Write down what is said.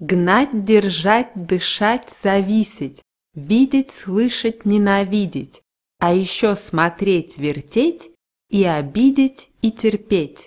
Гнать, держать, дышать, зависеть, видеть, слышать, ненавидеть, а еще смотреть, вертеть и обидеть и терпеть.